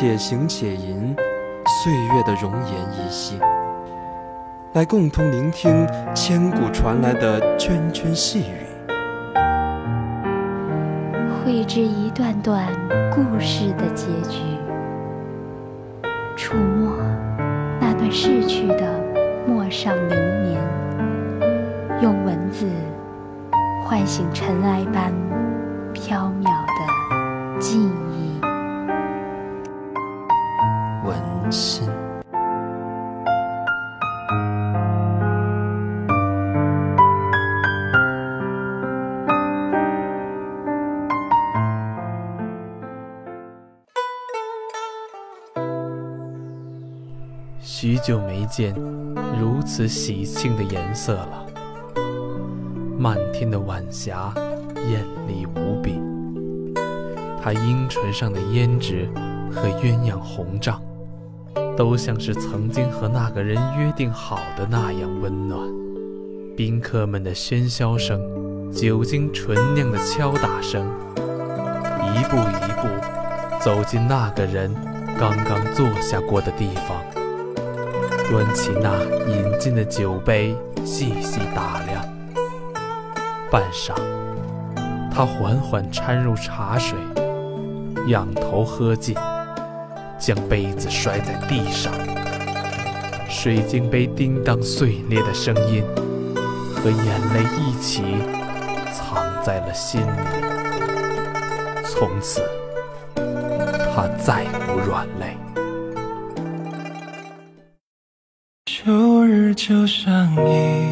且行且吟，岁月的容颜依稀，来共同聆听千古传来的涓涓细语。绘制一段段故事的结局，触摸那段逝去的陌上流年，用文字唤醒尘埃般飘渺的记忆。心。许久没见如此喜庆的颜色了。漫天的晚霞艳丽无比，她樱唇上的胭脂和鸳鸯红帐，都像是曾经和那个人约定好的那样温暖。宾客们的喧嚣声，酒精醇酿的敲打声，一步一步走进那个人刚刚坐下过的地方。端起那饮尽的酒杯，细细打量。半晌，他缓缓掺入茶水，仰头喝尽，将杯子摔在地上。水晶杯叮当碎裂的声音，和眼泪一起藏在了心里。从此，他再无软泪。秋日就像一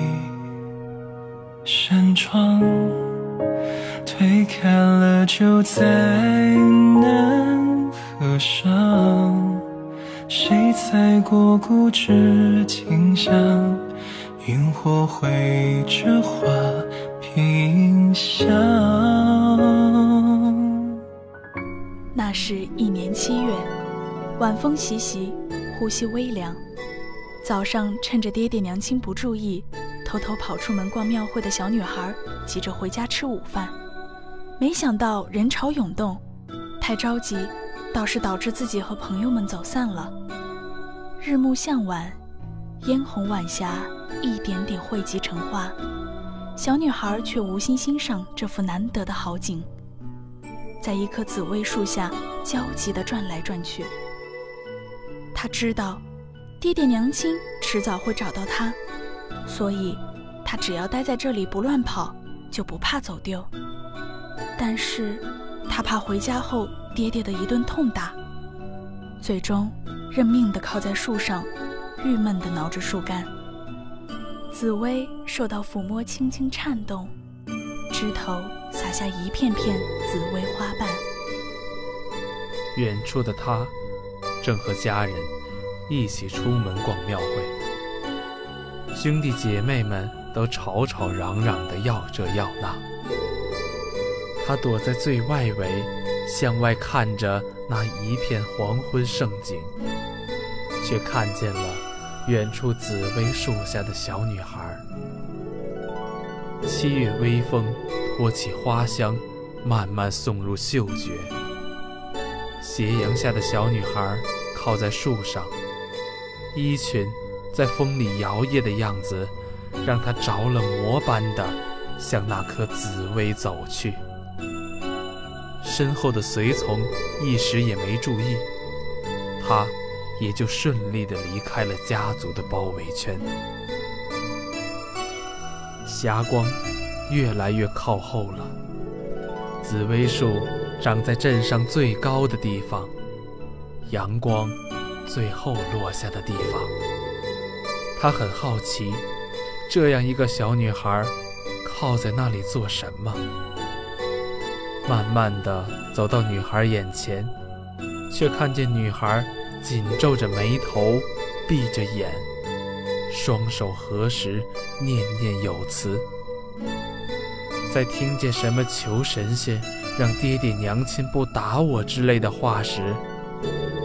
扇窗，推开了就再难谁踩过固执清香？萤火绘着画屏香。那是一年七月，晚风习习，呼吸微凉。早上趁着爹爹娘亲不注意，偷偷跑出门逛庙会的小女孩，急着回家吃午饭，没想到人潮涌动，太着急，倒是导致自己和朋友们走散了。日暮向晚，嫣红晚霞一点点汇集成花，小女孩却无心欣赏这幅难得的好景，在一棵紫薇树下焦急地转来转去。她知道。爹爹娘亲迟早会找到他，所以，他只要待在这里不乱跑，就不怕走丢。但是，他怕回家后爹爹的一顿痛打，最终认命地靠在树上，郁闷地挠着树干。紫薇受到抚摸，轻轻颤动，枝头洒下一片片紫薇花瓣。远处的他，正和家人。一起出门逛庙会，兄弟姐妹们都吵吵嚷嚷的要这要那。他躲在最外围，向外看着那一片黄昏盛景，却看见了远处紫薇树下的小女孩。七月微风托起花香，慢慢送入嗅觉。斜阳下的小女孩靠在树上。衣裙在风里摇曳的样子，让她着了魔般的向那棵紫薇走去。身后的随从一时也没注意，他也就顺利地离开了家族的包围圈。霞光越来越靠后了，紫薇树长在镇上最高的地方，阳光。最后落下的地方，他很好奇，这样一个小女孩靠在那里做什么。慢慢的走到女孩眼前，却看见女孩紧皱着眉头，闭着眼，双手合十，念念有词。在听见什么“求神仙让爹爹娘亲不打我”之类的话时，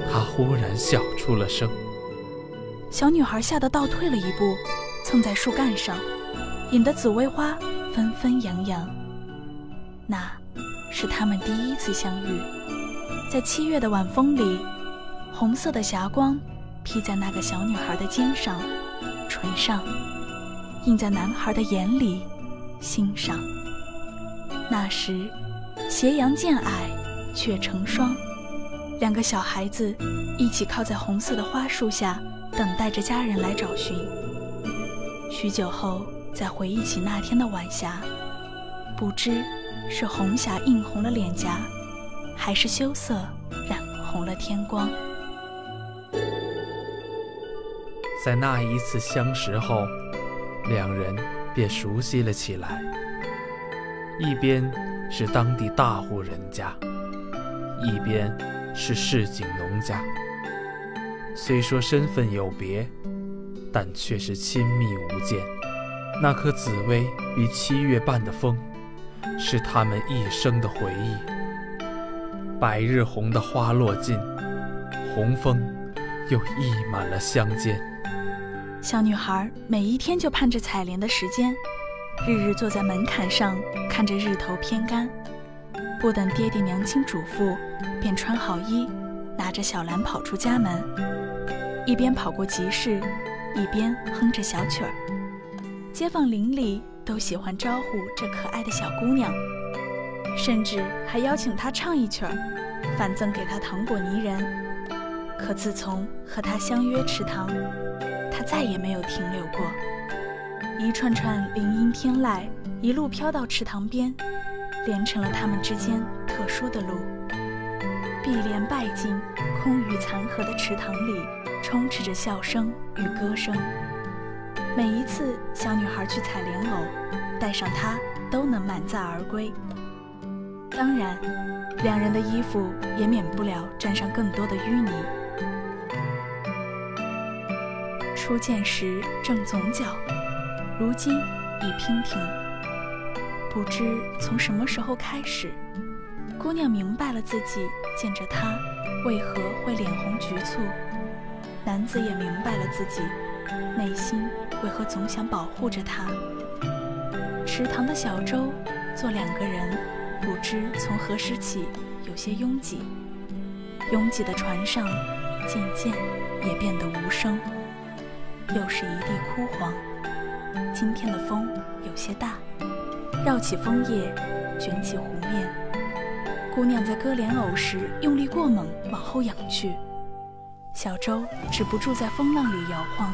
他忽然笑出了声。小女孩吓得倒退了一步，蹭在树干上，引得紫薇花纷纷扬扬。那是他们第一次相遇，在七月的晚风里，红色的霞光披在那个小女孩的肩上、唇上，映在男孩的眼里、心上。那时，斜阳渐矮，却成霜。两个小孩子一起靠在红色的花树下，等待着家人来找寻。许久后，再回忆起那天的晚霞，不知是红霞映红了脸颊，还是羞涩染红了天光。在那一次相识后，两人便熟悉了起来。一边是当地大户人家，一边是市井农家。虽说身份有别，但却是亲密无间。那棵紫薇与七月半的风，是他们一生的回忆。百日红的花落尽，红枫又溢满了乡间。小女孩每一天就盼着采莲的时间。日日坐在门槛上，看着日头偏干，不等爹爹娘亲嘱咐，便穿好衣，拿着小篮跑出家门，一边跑过集市，一边哼着小曲儿。街坊邻里都喜欢招呼这可爱的小姑娘，甚至还邀请她唱一曲儿，反赠给她糖果泥人。可自从和她相约池塘，她再也没有停留过。一串串林荫天籁，一路飘到池塘边，连成了他们之间特殊的路。碧莲败尽、空余残荷的池塘里，充斥着笑声与歌声。每一次小女孩去采莲藕，带上它都能满载而归。当然，两人的衣服也免不了沾上更多的淤泥。初见时正总角。如今已娉婷，不知从什么时候开始，姑娘明白了自己见着他为何会脸红局促，男子也明白了自己内心为何总想保护着他。池塘的小舟坐两个人，不知从何时起有些拥挤，拥挤的船上渐渐也变得无声，又是一地枯黄。今天的风有些大，绕起枫叶，卷起湖面。姑娘在割莲藕时用力过猛，往后仰去，小舟止不住在风浪里摇晃。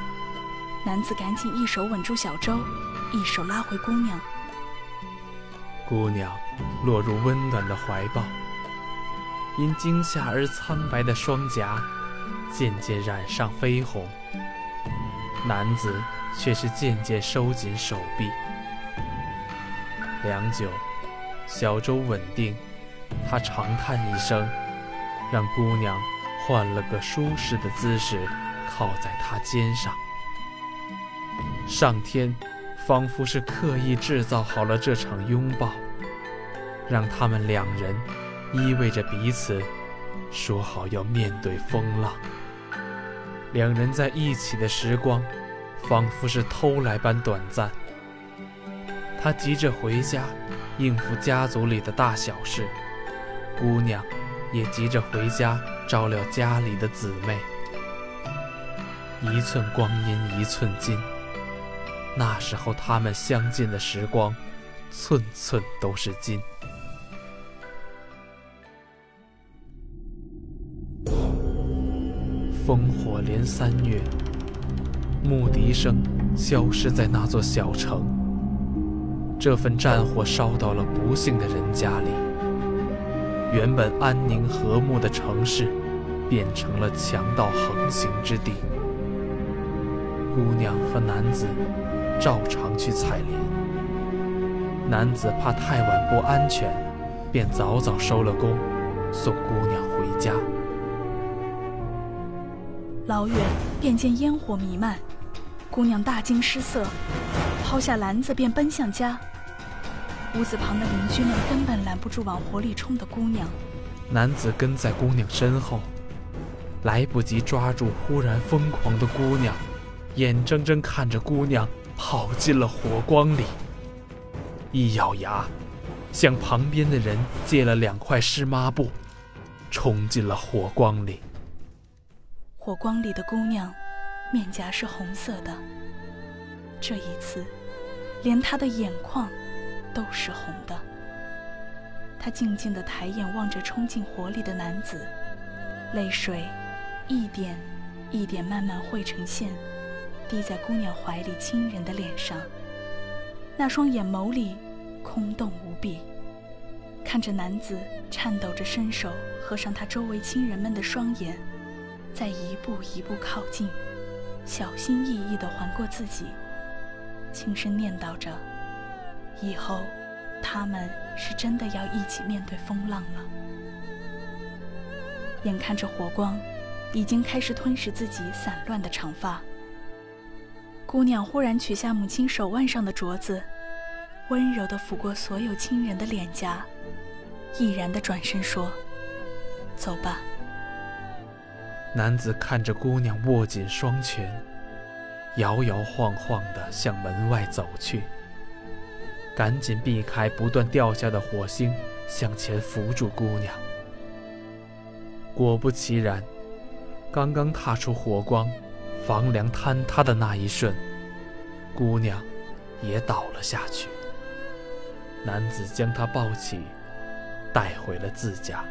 男子赶紧一手稳住小舟，一手拉回姑娘。姑娘落入温暖的怀抱，因惊吓而苍白的双颊渐渐染上绯红。男子。却是渐渐收紧手臂。良久，小舟稳定，他长叹一声，让姑娘换了个舒适的姿势，靠在他肩上。上天仿佛是刻意制造好了这场拥抱，让他们两人依偎着彼此，说好要面对风浪。两人在一起的时光。仿佛是偷来般短暂。他急着回家，应付家族里的大小事；姑娘也急着回家，照料家里的姊妹。一寸光阴一寸金，那时候他们相见的时光，寸寸都是金。烽火连三月。牧笛声消失在那座小城，这份战火烧到了不幸的人家里。原本安宁和睦的城市，变成了强盗横行之地。姑娘和男子照常去采莲，男子怕太晚不安全，便早早收了工，送姑娘回家。老远便见烟火弥漫，姑娘大惊失色，抛下篮子便奔向家。屋子旁的邻居们根本拦不住往火里冲的姑娘。男子跟在姑娘身后，来不及抓住忽然疯狂的姑娘，眼睁睁看着姑娘跑进了火光里。一咬牙，向旁边的人借了两块湿抹布，冲进了火光里。火光里的姑娘，面颊是红色的。这一次，连她的眼眶都是红的。她静静的抬眼望着冲进火里的男子，泪水一点一点慢慢汇成线，滴在姑娘怀里亲人的脸上。那双眼眸里空洞无比，看着男子颤抖着伸手合上他周围亲人们的双眼，再一步一步靠近，小心翼翼地环过自己，轻声念叨着：“以后他们是真的要一起面对风浪了。”眼看着火光已经开始吞噬自己散乱的长发。姑娘忽然取下母亲手腕上的镯子，温柔地抚过所有亲人的脸颊，毅然地转身说：“走吧。”男子看着姑娘握紧双拳，摇摇晃晃地向门外走去，赶紧避开不断掉下的火星，向前扶住姑娘。果不其然，刚刚踏出火光。房梁坍塌的那一瞬，姑娘也倒了下去。男子将她抱起，带回了自家。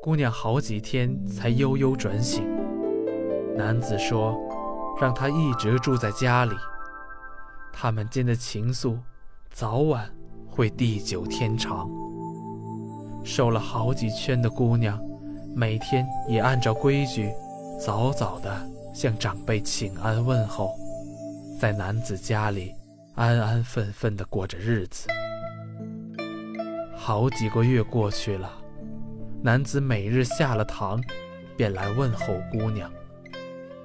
姑娘好几天才悠悠转醒。男子说：“让她一直住在家里，他们间的情愫早晚会地久天长。”瘦了好几圈的姑娘，每天也按照规矩，早早的向长辈请安问候，在男子家里安安分分的过着日子。好几个月过去了，男子每日下了堂，便来问候姑娘，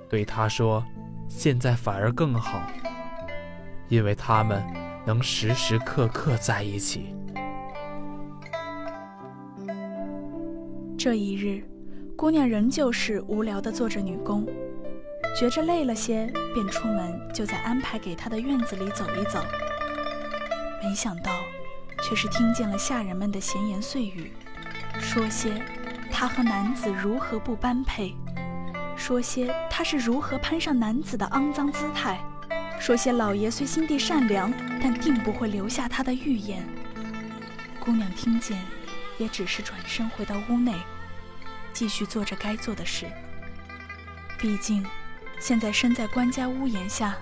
对她说：“现在反而更好，因为他们能时时刻刻在一起。”这一日，姑娘仍旧是无聊地做着女工，觉着累了些，便出门就在安排给她的院子里走一走。没想到，却是听见了下人们的闲言碎语，说些她和男子如何不般配，说些她是如何攀上男子的肮脏姿态，说些老爷虽心地善良，但定不会留下他的预言。姑娘听见，也只是转身回到屋内。继续做着该做的事。毕竟，现在身在官家屋檐下，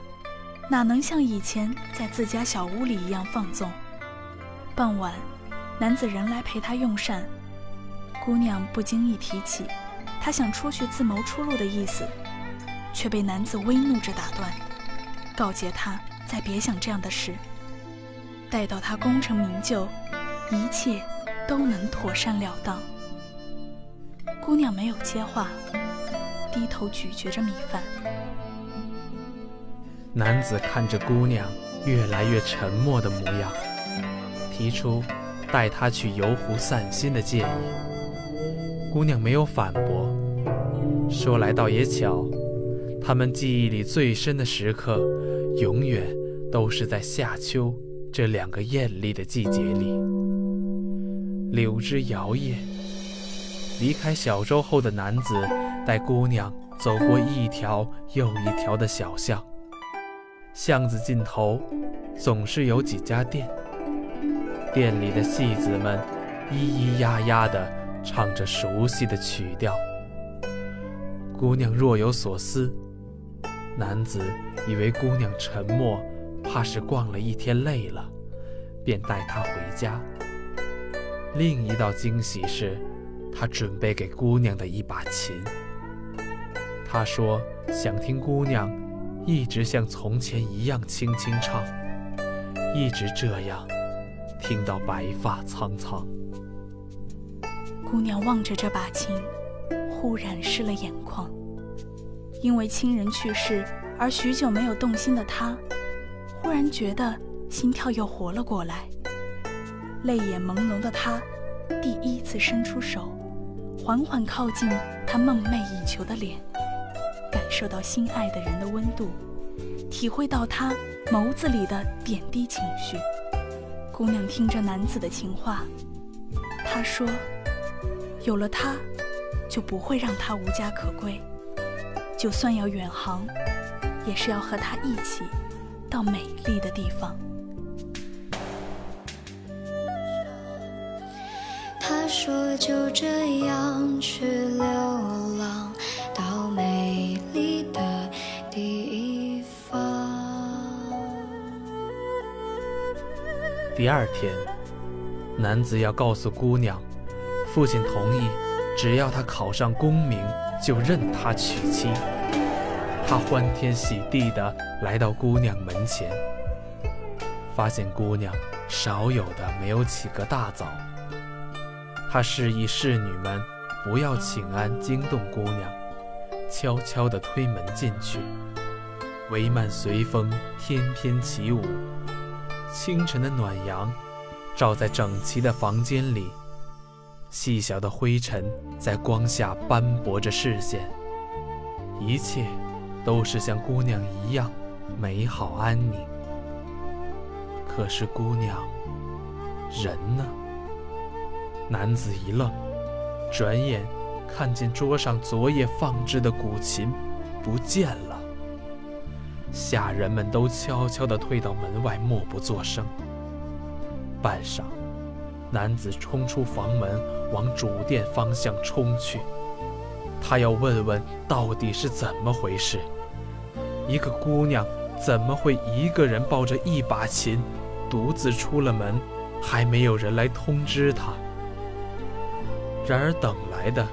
哪能像以前在自家小屋里一样放纵？傍晚，男子仍来陪她用膳，姑娘不经意提起她想出去自谋出路的意思，却被男子微怒着打断，告诫她再别想这样的事。待到她功成名就，一切都能妥善了当。姑娘没有接话，低头咀嚼着米饭。男子看着姑娘越来越沉默的模样，提出带她去游湖散心的建议。姑娘没有反驳，说来倒也巧，他们记忆里最深的时刻，永远都是在夏秋这两个艳丽的季节里。柳枝摇曳。离开小舟后的男子带姑娘走过一条又一条的小巷，巷子尽头总是有几家店，店里的戏子们咿咿呀呀地唱着熟悉的曲调。姑娘若有所思，男子以为姑娘沉默，怕是逛了一天累了，便带她回家。另一道惊喜是。他准备给姑娘的一把琴。他说想听姑娘一直像从前一样轻轻唱，一直这样，听到白发苍苍。姑娘望着这把琴，忽然湿了眼眶。因为亲人去世而许久没有动心的她，忽然觉得心跳又活了过来。泪眼朦胧的她，第一次伸出手，缓缓靠近他梦寐以求的脸，感受到心爱的人的温度，体会到他眸子里的点滴情绪。姑娘听着男子的情话，他说：“有了他，就不会让他无家可归。就算要远航，也是要和他一起到美丽的地方。”说：“就这样去流浪到美丽的地方。”第二天，男子要告诉姑娘，父亲同意，只要他考上功名，就任他娶妻。他欢天喜地地来到姑娘门前，发现姑娘少有的没有起个大早。他示意侍女们不要请安惊动姑娘，悄悄地推门进去。帷幔随风翩翩起舞，清晨的暖阳照在整齐的房间里，细小的灰尘在光下斑驳着视线。一切都是像姑娘一样美好安宁。可是姑娘，人呢？男子一愣，转眼看见桌上昨夜放置的古琴不见了。下人们都悄悄地退到门外，默不作声。半晌，男子冲出房门，往主殿方向冲去。他要问问到底是怎么回事。一个姑娘怎么会一个人抱着一把琴，独自出了门，还没有人来通知她？然而等来的，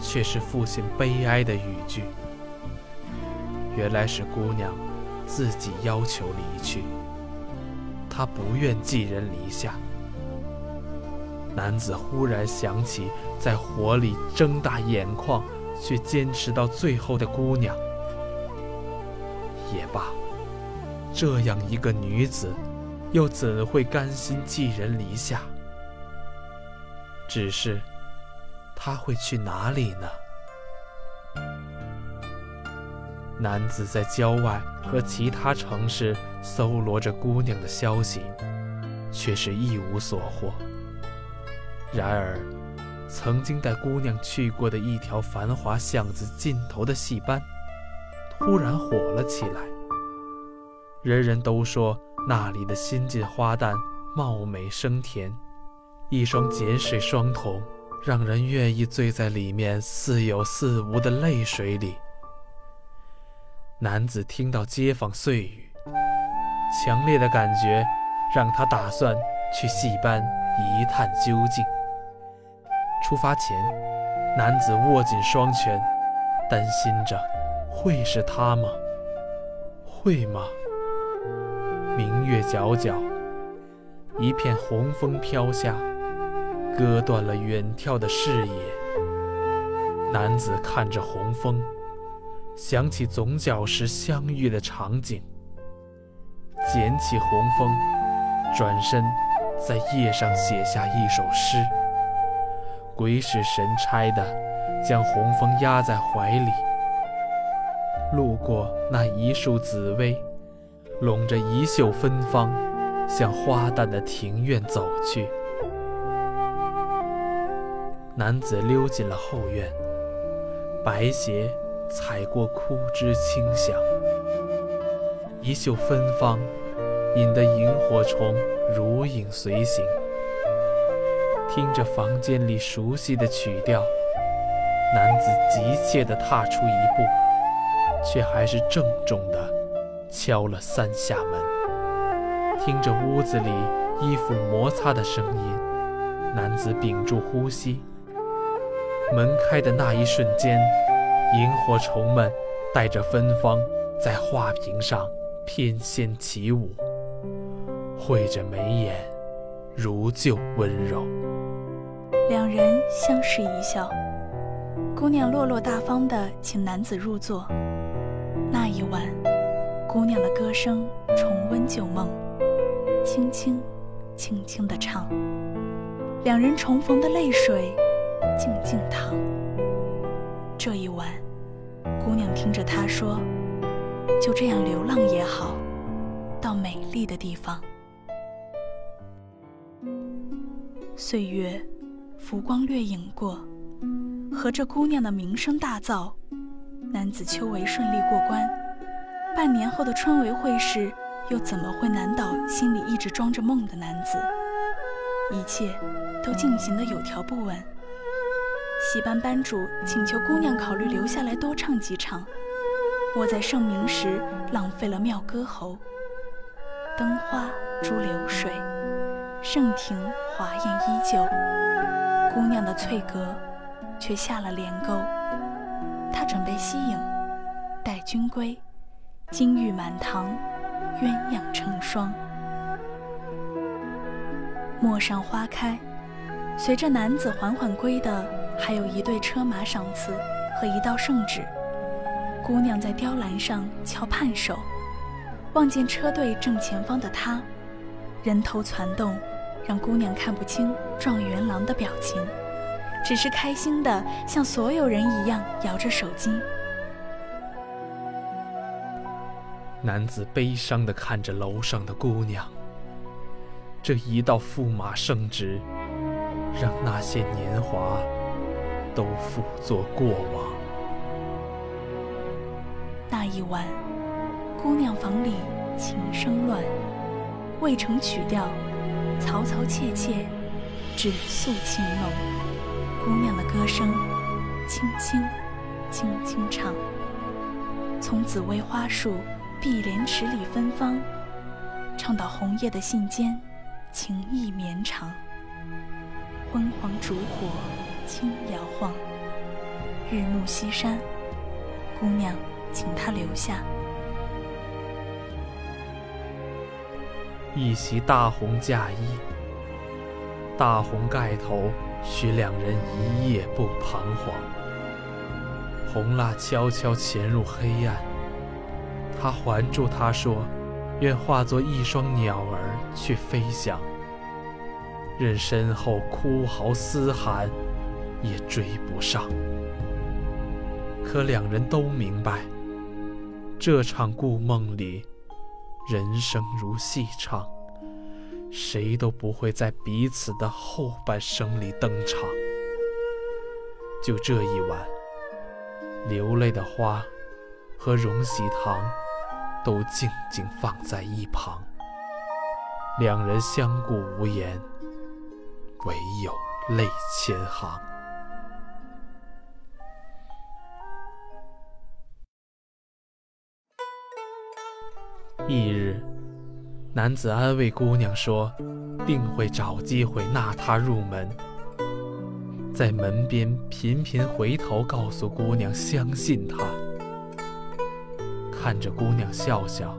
却是父亲悲哀的语句。原来是姑娘自己要求离去，她不愿寄人篱下。男子忽然想起在火里睁大眼眶却坚持到最后的姑娘。也罢，这样一个女子，又怎会甘心寄人篱下？只是。他会去哪里呢？男子在郊外和其他城市搜罗着姑娘的消息，却是一无所获。然而，曾经带姑娘去过的一条繁华巷子尽头的戏班，突然火了起来。人人都说那里的新晋花旦貌美声甜，一双碱水双瞳。让人愿意醉在里面似有似无的泪水里。男子听到街坊碎语，强烈的感觉让他打算去戏班一探究竟。出发前，男子握紧双拳，担心着：会是他吗？会吗？明月皎皎，一片红枫飘下。割断了远眺的视野。男子看着红枫，想起总角时相遇的场景，捡起红枫，转身在叶上写下一首诗，鬼使神差的将红枫压在怀里，路过那一树紫薇，拢着一袖芬芳，向花淡的庭院走去。男子溜进了后院，白鞋踩过枯枝轻响，一袖芬芳引得萤火虫如影随形。听着房间里熟悉的曲调，男子急切地踏出一步，却还是郑重地敲了三下门。听着屋子里衣服摩擦的声音，男子屏住呼吸。门开的那一瞬间，萤火虫们带着芬芳在画屏上翩跹起舞，绘着眉眼，如旧温柔。两人相视一笑，姑娘落落大方地请男子入座。那一晚，姑娘的歌声重温旧梦，轻轻、轻轻地唱。两人重逢的泪水，静静躺。这一晚，姑娘听着他说：“就这样流浪也好，到美丽的地方。”岁月，浮光掠影过，和这姑娘的名声大噪。男子秋闱顺利过关，半年后的春闱会试，又怎么会难倒心里一直装着梦的男子？一切都进行的有条不紊。戏班班主请求姑娘考虑留下来多唱几场。我在盛名时浪费了妙歌喉。灯花珠流水，盛庭华艳依旧。姑娘的翠阁却下了帘钩。她准备息影，待君归，金玉满堂，鸳鸯成双。陌上花开，随着男子缓缓归的，还有一对车马赏赐和一道圣旨。姑娘在雕栏上敲判手，望见车队正前方的他，人头攒动，让姑娘看不清状元郎的表情，只是开心的像所有人一样摇着手机。男子悲伤的看着楼上的姑娘。这一道驸马圣旨，让那些年华都付作过往。那一晚，姑娘房里琴声乱，未成曲调，嘈嘈切切，只诉情浓。姑娘的歌声，轻轻，轻轻唱。从紫薇花树、碧莲池里芬芳，唱到红叶的信笺。情意绵长，昏黄烛火轻摇晃。日暮西山，姑娘请他留下。一袭大红嫁衣，大红盖头，许两人一夜不彷徨。红蜡悄悄潜入黑暗，他环住她说。愿化作一双鸟儿去飞翔，任身后哭嚎嘶喊，也追不上。可两人都明白，这场故梦里，人生如戏唱，谁都不会在彼此的后半生里登场。就这一晚，流泪的花和荣喜堂。都静静放在一旁，两人相顾无言，唯有泪千行。翌日，男子安慰姑娘说：“定会找机会纳她入门。”在门边频频回头，告诉姑娘相信他。看着姑娘笑笑，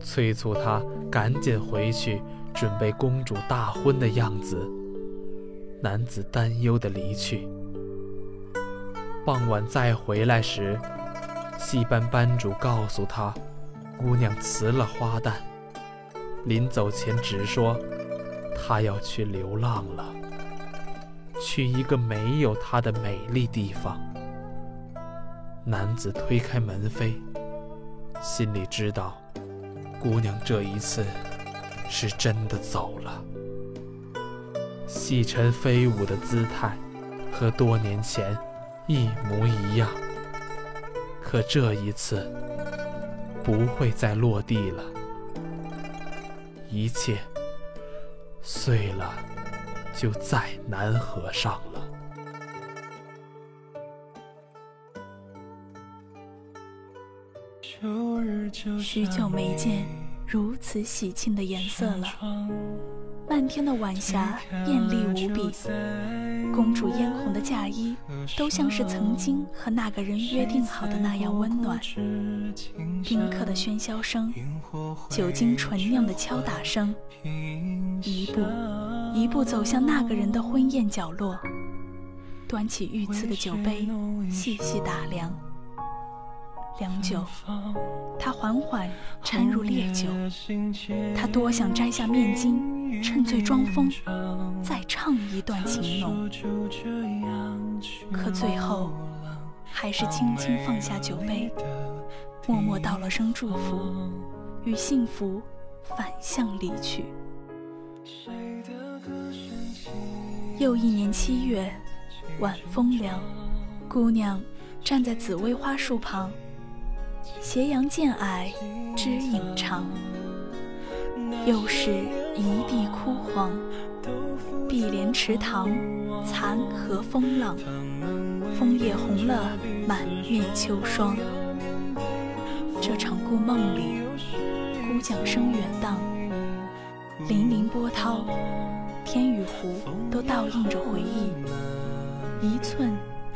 催促她赶紧回去准备公主大婚的样子。男子担忧的离去。傍晚再回来时，戏班班主告诉他，姑娘辞了花旦，临走前直说，她要去流浪了，去一个没有她的美丽地方。男子推开门扉。心里知道，姑娘这一次是真的走了。细尘飞舞的姿态和多年前一模一样，可这一次不会再落地了。一切碎了，就再难合上了。许久没见，如此喜庆的颜色了。漫天的晚霞艳丽无比，公主嫣红的嫁衣都像是曾经和那个人约定好的那样温暖。宾客的喧嚣声，酒精醇酿的敲打声，一步一步走向那个人的婚宴角落，端起御赐的酒杯，细细打量。良久，他缓缓掺入烈酒。他多想摘下面巾，趁醉装疯，再唱一段情浓。可最后，还是轻轻放下酒杯，默默道了声祝福，与幸福反向离去。又一年七月，晚风凉，姑娘站在紫薇花树旁。斜阳渐矮，枝影长。又是一地枯黄，碧莲池塘残荷风浪，枫叶红了满面秋霜。这场故梦里，孤桨声远荡，粼粼波涛，天与湖都倒映着回忆，一寸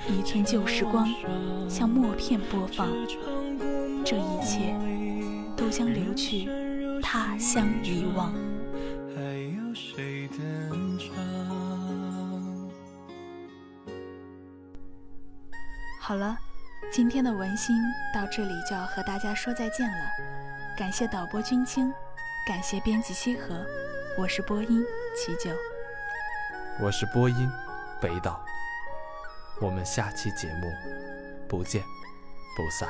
一寸旧时光，像默片播放。这一切都将流去，他乡遗忘。好了，今天的文心到这里就要和大家说再见了。感谢导播君清，感谢编辑西河，我是播音齐九，我是播音北岛。我们下期节目不见不散。